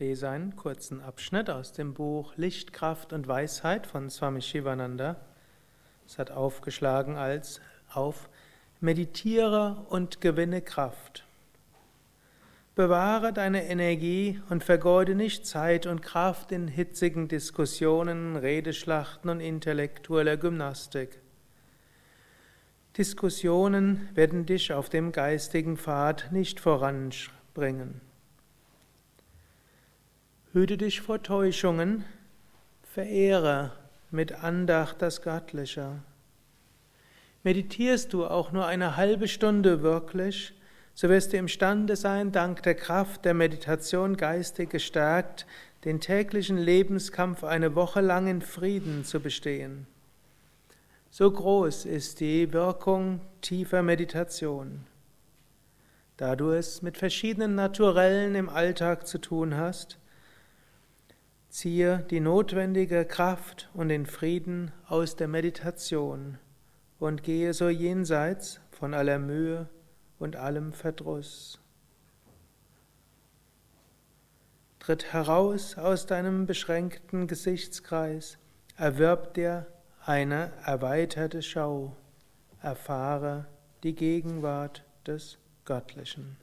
lese einen kurzen Abschnitt aus dem Buch Licht, Kraft und Weisheit von Swami Shivananda. Es hat aufgeschlagen als auf Meditiere und gewinne Kraft. Bewahre deine Energie und vergeude nicht Zeit und Kraft in hitzigen Diskussionen, Redeschlachten und intellektueller Gymnastik. Diskussionen werden dich auf dem geistigen Pfad nicht voranbringen. Hüte dich vor Täuschungen, verehre mit Andacht das Göttliche. Meditierst du auch nur eine halbe Stunde wirklich, so wirst du imstande sein, dank der Kraft der Meditation geistig gestärkt, den täglichen Lebenskampf eine Woche lang in Frieden zu bestehen. So groß ist die Wirkung tiefer Meditation. Da du es mit verschiedenen Naturellen im Alltag zu tun hast, Ziehe die notwendige Kraft und den Frieden aus der Meditation und gehe so jenseits von aller Mühe und allem Verdruss. Tritt heraus aus deinem beschränkten Gesichtskreis, erwirb dir eine erweiterte Schau, erfahre die Gegenwart des Göttlichen.